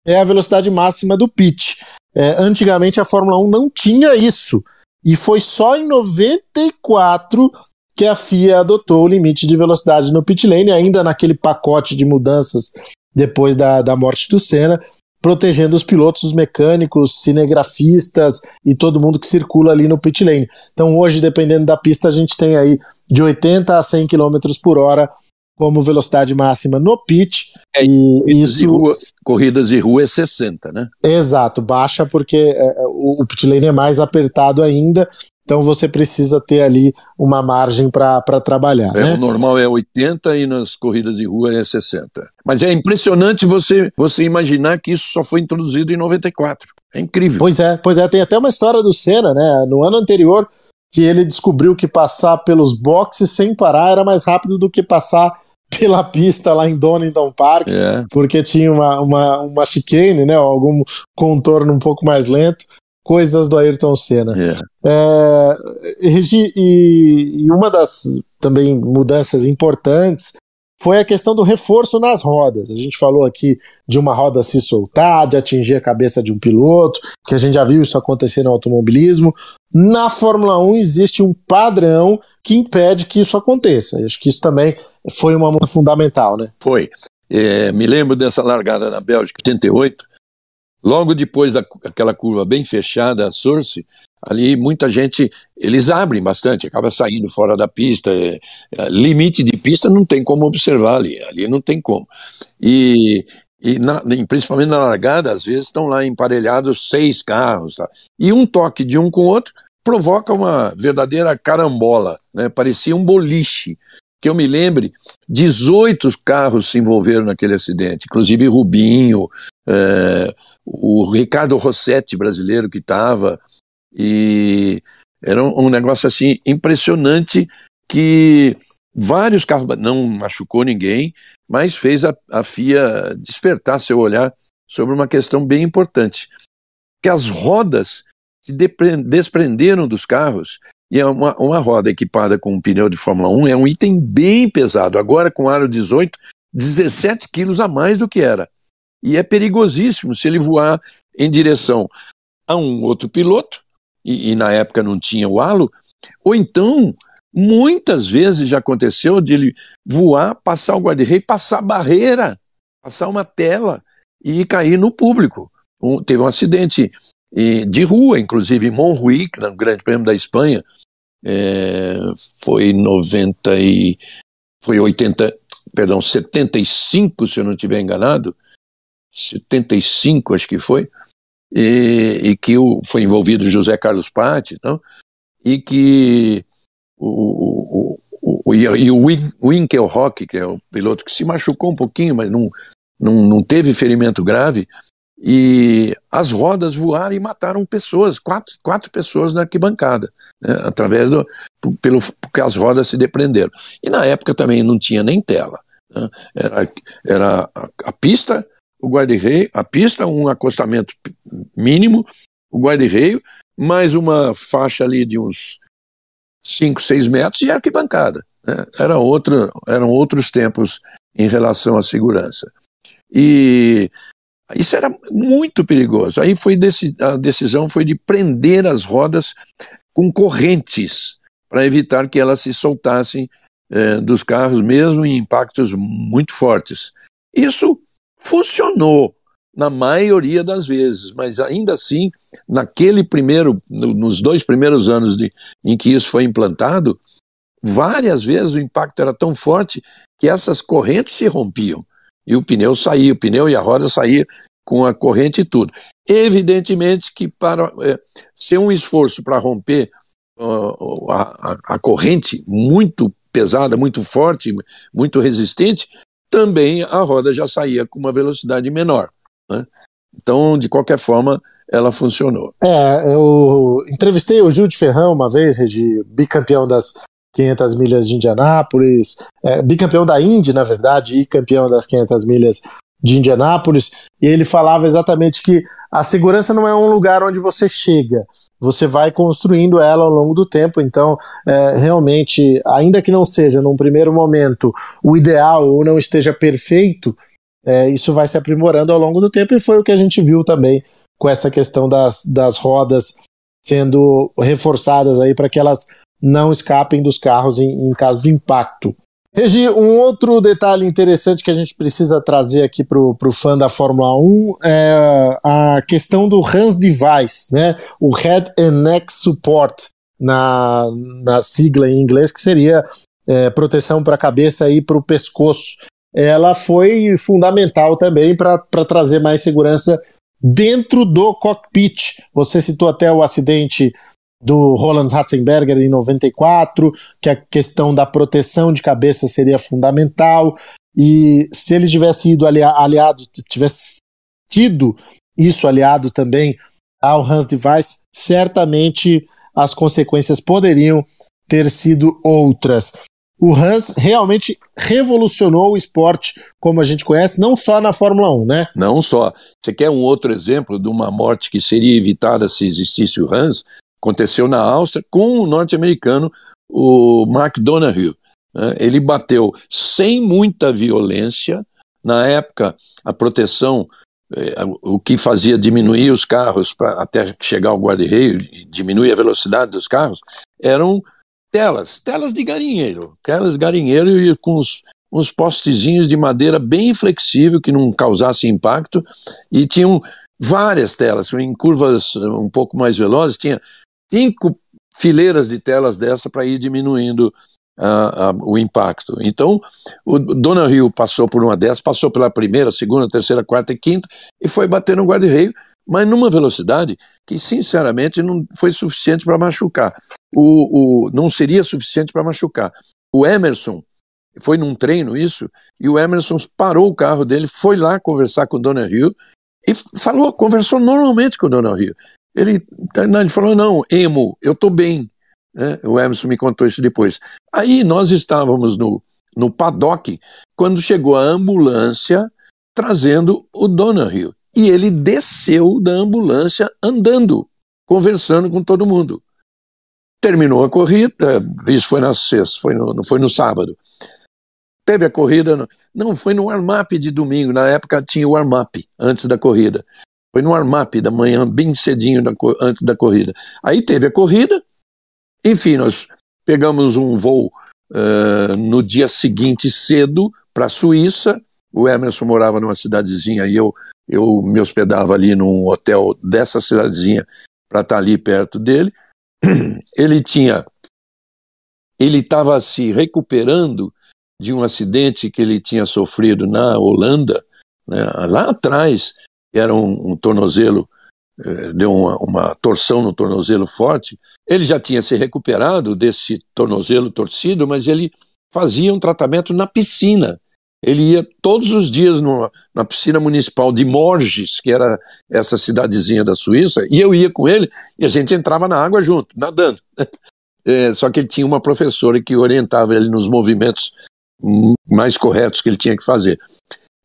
É a velocidade máxima do pitch. É, antigamente a Fórmula 1 não tinha isso. E foi só em 94 que a FIA adotou o limite de velocidade no pit lane, ainda naquele pacote de mudanças depois da, da morte do Senna, protegendo os pilotos, os mecânicos, cinegrafistas e todo mundo que circula ali no pit lane. Então hoje, dependendo da pista, a gente tem aí de 80 a 100 km por hora como velocidade máxima no pit. É, e isso. Rua, corridas de rua é 60, né? Exato, baixa porque é, o, o pit lane é mais apertado ainda. Então você precisa ter ali uma margem para trabalhar. É, né? O normal é 80 e nas corridas de rua é 60. Mas é impressionante você, você imaginar que isso só foi introduzido em 94. É incrível. Pois é, pois é. Tem até uma história do Senna, né? No ano anterior, que ele descobriu que passar pelos boxes sem parar era mais rápido do que passar *laughs* pela pista lá em Donington Park, é. porque tinha uma, uma, uma chicane, né? Algum contorno um pouco mais lento coisas do Ayrton Senna. Yeah. É, Regi, e, e, uma das também mudanças importantes foi a questão do reforço nas rodas. A gente falou aqui de uma roda se soltar, de atingir a cabeça de um piloto, que a gente já viu isso acontecer no automobilismo. Na Fórmula 1 existe um padrão que impede que isso aconteça. Eu acho que isso também foi uma mudança fundamental, né? Foi. É, me lembro dessa largada na Bélgica, 88, Logo depois daquela curva bem fechada, a Source, ali muita gente, eles abrem bastante, acaba saindo fora da pista. É, é, limite de pista não tem como observar ali, ali não tem como. E, e na, principalmente na largada, às vezes estão lá emparelhados seis carros. Tá? E um toque de um com o outro provoca uma verdadeira carambola, né? parecia um boliche. Que eu me lembre, 18 carros se envolveram naquele acidente, inclusive Rubinho, é, o Ricardo Rossetti brasileiro que estava, e era um, negócio assim impressionante que vários carros, não machucou ninguém, mas fez a, a FIA despertar seu olhar sobre uma questão bem importante, que as rodas se desprenderam dos carros e é uma, uma roda equipada com um pneu de Fórmula 1 é um item bem pesado. Agora, com aro 18, 17 quilos a mais do que era e é perigosíssimo se ele voar em direção a um outro piloto, e, e na época não tinha o halo, ou então, muitas vezes já aconteceu de ele voar, passar o guarda-rei, passar barreira, passar uma tela e cair no público. Um, teve um acidente de rua, inclusive em Montjuic, no Grande Prêmio da Espanha, é, foi 90 e foi 80, perdão, 75, se eu não estiver enganado, 75, acho que foi, e, e que o, foi envolvido José Carlos Patti, então, e que o, o, o, e o que é o piloto que se machucou um pouquinho, mas não, não, não teve ferimento grave, e as rodas voaram e mataram pessoas, quatro, quatro pessoas na arquibancada, né, através do, pelo, porque as rodas se deprenderam. E na época também não tinha nem tela. Né, era, era a, a pista o guarda-reio, a pista, um acostamento mínimo, o guarda-reio, mais uma faixa ali de uns 5, 6 metros e arquibancada. Né? Era outra, eram outros tempos em relação à segurança. E isso era muito perigoso. Aí foi a decisão foi de prender as rodas com correntes para evitar que elas se soltassem eh, dos carros, mesmo em impactos muito fortes. Isso Funcionou na maioria das vezes, mas ainda assim, naquele primeiro, no, nos dois primeiros anos de, em que isso foi implantado, várias vezes o impacto era tão forte que essas correntes se rompiam e o pneu saía, o pneu e a roda saíam com a corrente e tudo. Evidentemente que para é, ser um esforço para romper uh, a, a, a corrente muito pesada, muito forte, muito resistente, também a roda já saía com uma velocidade menor. Né? Então, de qualquer forma, ela funcionou. É, eu entrevistei o Gil de Ferrão uma vez, Regi, bicampeão das 500 milhas de Indianápolis, é, bicampeão da Indy, na verdade, e campeão das 500 milhas de Indianápolis, e ele falava exatamente que a segurança não é um lugar onde você chega, você vai construindo ela ao longo do tempo. Então, é, realmente, ainda que não seja num primeiro momento o ideal ou não esteja perfeito, é, isso vai se aprimorando ao longo do tempo, e foi o que a gente viu também com essa questão das, das rodas sendo reforçadas aí para que elas não escapem dos carros em, em caso de impacto. Regi, um outro detalhe interessante que a gente precisa trazer aqui para o fã da Fórmula 1 é a questão do Hans Device, né? o Head and Neck Support, na, na sigla em inglês, que seria é, proteção para a cabeça e para o pescoço. Ela foi fundamental também para trazer mais segurança dentro do cockpit. Você citou até o acidente do Roland Ratzenberger em 94, que a questão da proteção de cabeça seria fundamental, e se ele tivesse ido ali, aliado, tivesse tido isso aliado também ao Hans Device, certamente as consequências poderiam ter sido outras. O Hans realmente revolucionou o esporte como a gente conhece, não só na Fórmula 1, né? Não só. Você quer um outro exemplo de uma morte que seria evitada se existisse o Hans? Aconteceu na Áustria com o norte-americano, o Mark Donoghue. Né? Ele bateu sem muita violência. Na época, a proteção, eh, o que fazia diminuir os carros para até chegar ao guarda-reio, diminuir a velocidade dos carros, eram telas, telas de garinheiro, telas de garinheiro e com os, uns postezinhos de madeira bem flexível que não causasse impacto e tinham várias telas em curvas um pouco mais velozes tinha cinco fileiras de telas dessa para ir diminuindo uh, uh, o impacto. Então, o Donahue passou por uma dessas, passou pela primeira, segunda, terceira, quarta e quinta e foi bater no guarda-reio, mas numa velocidade que, sinceramente, não foi suficiente para machucar. O, o, não seria suficiente para machucar. O Emerson foi num treino isso, e o Emerson parou o carro dele, foi lá conversar com o Donahue e falou, conversou normalmente com o Donahue. Ele, ele falou: não, Emo, eu estou bem. Né? O Emerson me contou isso depois. Aí nós estávamos no, no paddock quando chegou a ambulância trazendo o Donahue. E ele desceu da ambulância andando, conversando com todo mundo. Terminou a corrida, isso foi na sexta, foi no, foi no sábado. Teve a corrida, não, foi no warm-up de domingo, na época tinha o warm-up antes da corrida. Foi no armap da manhã, bem cedinho da, antes da corrida. Aí teve a corrida, enfim, nós pegamos um voo uh, no dia seguinte cedo para a Suíça. O Emerson morava numa cidadezinha e eu, eu me hospedava ali num hotel dessa cidadezinha para estar tá ali perto dele. *clears throat* Ele tinha. Ele estava se recuperando de um acidente que ele tinha sofrido na Holanda, né, lá atrás, era um, um tornozelo, eh, deu uma, uma torção no tornozelo forte. Ele já tinha se recuperado desse tornozelo torcido, mas ele fazia um tratamento na piscina. Ele ia todos os dias na piscina municipal de Morges, que era essa cidadezinha da Suíça, e eu ia com ele e a gente entrava na água junto, nadando. É, *laughs* só que ele tinha uma professora que orientava ele nos movimentos mais corretos que ele tinha que fazer.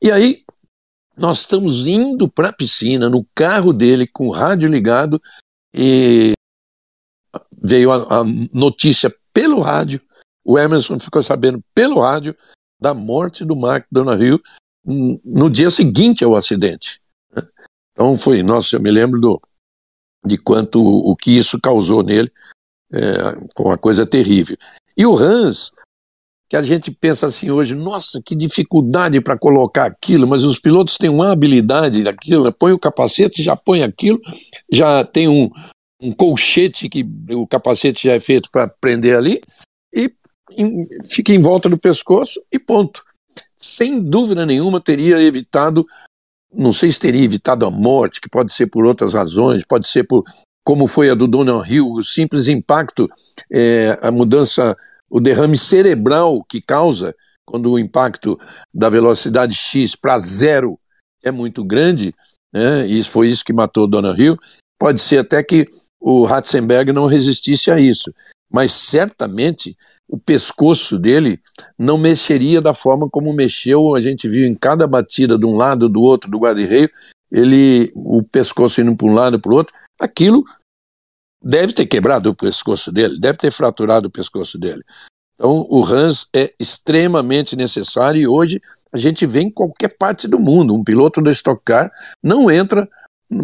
E aí nós estamos indo para a piscina no carro dele com o rádio ligado e veio a, a, notícia pelo rádio. O Emerson ficou sabendo pelo rádio da morte do Mark Donahue no dia seguinte ao acidente. Né? Então foi, nossa, eu me lembro do, de quanto o que isso causou nele, é, uma coisa terrível. E o Hans que a gente pensa assim hoje, nossa, que dificuldade para colocar aquilo, mas os pilotos têm uma habilidade daquilo, né? põe o capacete, já põe aquilo, já tem um, um colchete que o capacete já é feito para prender ali e em, fica em volta do pescoço e ponto. Sem dúvida nenhuma teria evitado, não sei se teria evitado a morte, que pode ser por outras razões, pode ser por como foi a do Donald Hill, o simples impacto, é, a mudança o derrame cerebral que causa quando o impacto da velocidade x para zero é muito grande, né, e foi isso que matou Dona Hill, pode ser até que o Ratzenberg não resistisse a isso, mas certamente o pescoço dele não mexeria da forma como mexeu, a gente viu em cada batida de um lado, do outro, do guarda-reio, ele, o pescoço indo para um lado e para o outro, aquilo deve ter quebrado o pescoço dele, deve ter fraturado o pescoço dele. Então, o Hans é extremamente necessário e hoje a gente vê em qualquer parte do mundo. Um piloto da Stock Car não entra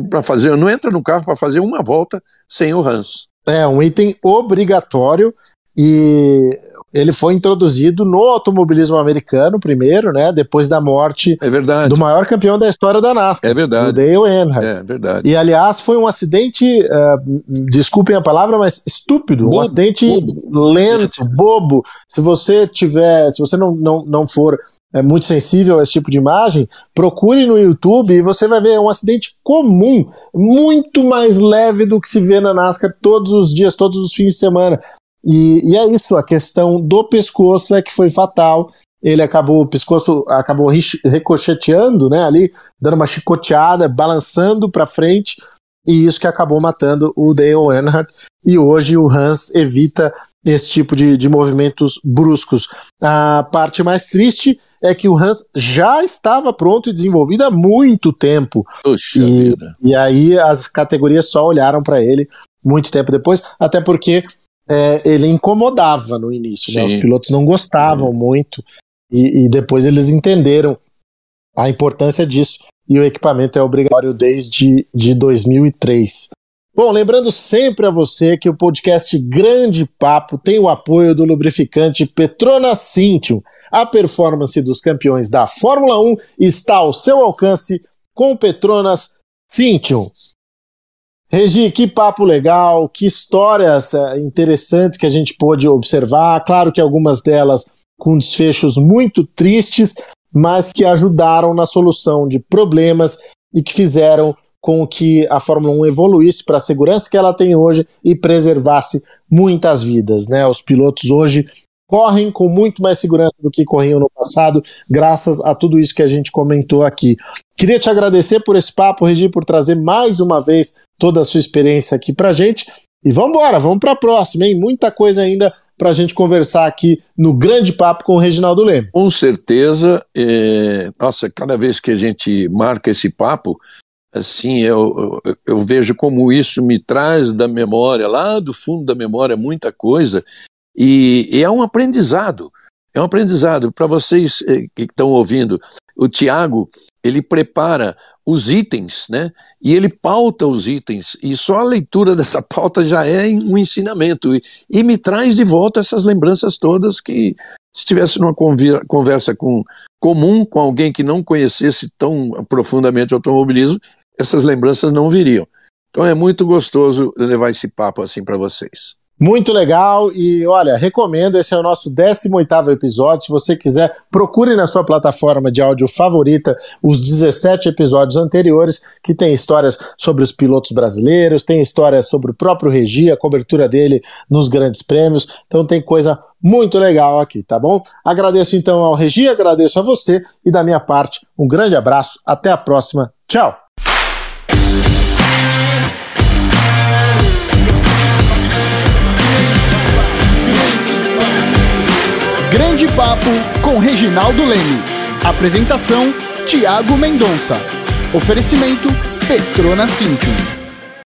para fazer, não entra no carro para fazer uma volta sem o Hans. É um item obrigatório e ele foi introduzido no automobilismo americano primeiro, né? Depois da morte é do maior campeão da história da NASCAR, é verdade. Dale Earnhardt. É verdade. E aliás foi um acidente, uh, desculpem a palavra, mas estúpido, bobo, um acidente bobo. lento, bobo. Se você tiver, se você não, não, não for é muito sensível a esse tipo de imagem, procure no YouTube e você vai ver um acidente comum, muito mais leve do que se vê na NASCAR todos os dias, todos os fins de semana. E, e é isso, a questão do pescoço é que foi fatal. Ele acabou, o pescoço acabou ricocheteando, né, ali, dando uma chicoteada, balançando para frente, e isso que acabou matando o Dale Earnhardt. E hoje o Hans evita esse tipo de, de movimentos bruscos. A parte mais triste é que o Hans já estava pronto e desenvolvido há muito tempo. Puxa e, vida. e aí as categorias só olharam para ele muito tempo depois, até porque é, ele incomodava no início, né? Os pilotos não gostavam muito e, e, depois eles entenderam a importância disso e o equipamento é obrigatório desde de 2003. Bom, lembrando sempre a você que o podcast Grande Papo tem o apoio do lubrificante Petronas Cintium. A performance dos campeões da Fórmula 1 está ao seu alcance com Petronas Cintium. Regi, que papo legal, que histórias interessantes que a gente pôde observar. Claro que algumas delas com desfechos muito tristes, mas que ajudaram na solução de problemas e que fizeram com que a Fórmula 1 evoluísse para a segurança que ela tem hoje e preservasse muitas vidas. Né? Os pilotos hoje correm com muito mais segurança do que corriam no passado, graças a tudo isso que a gente comentou aqui. Queria te agradecer por esse papo, Regi, por trazer mais uma vez toda a sua experiência aqui pra gente. E vamos embora, vamos para a próxima, hein? Muita coisa ainda para a gente conversar aqui no Grande Papo com o Reginaldo Leme. Com certeza. É... Nossa, cada vez que a gente marca esse papo, assim, eu, eu, eu, vejo como isso me traz da memória, lá do fundo da memória, muita coisa, e, e é um aprendizado. É um aprendizado para vocês eh, que estão ouvindo. O Tiago, ele prepara os itens, né? E ele pauta os itens, e só a leitura *laughs* dessa pauta já é um ensinamento, e, e me traz de volta essas lembranças todas que, se estivesse numa conversa com, comum com alguém que não conhecesse tão profundamente o automobilismo, essas lembranças não viriam. Então é muito gostoso levar esse papo assim para vocês. Muito legal. E olha, recomendo, esse é o nosso 18º episódio, se você quiser, procure na sua plataforma de áudio favorita os 17 episódios anteriores, que tem histórias sobre os pilotos brasileiros, tem histórias sobre o próprio Regi, a cobertura dele nos grandes prêmios, então tem coisa muito legal aqui, tá bom? Agradeço então ao Regi, agradeço a você e da minha parte, um grande abraço, até a próxima, tchau! Grande Papo com Reginaldo Leme. Apresentação: Tiago Mendonça. Oferecimento: Petrona Cintium.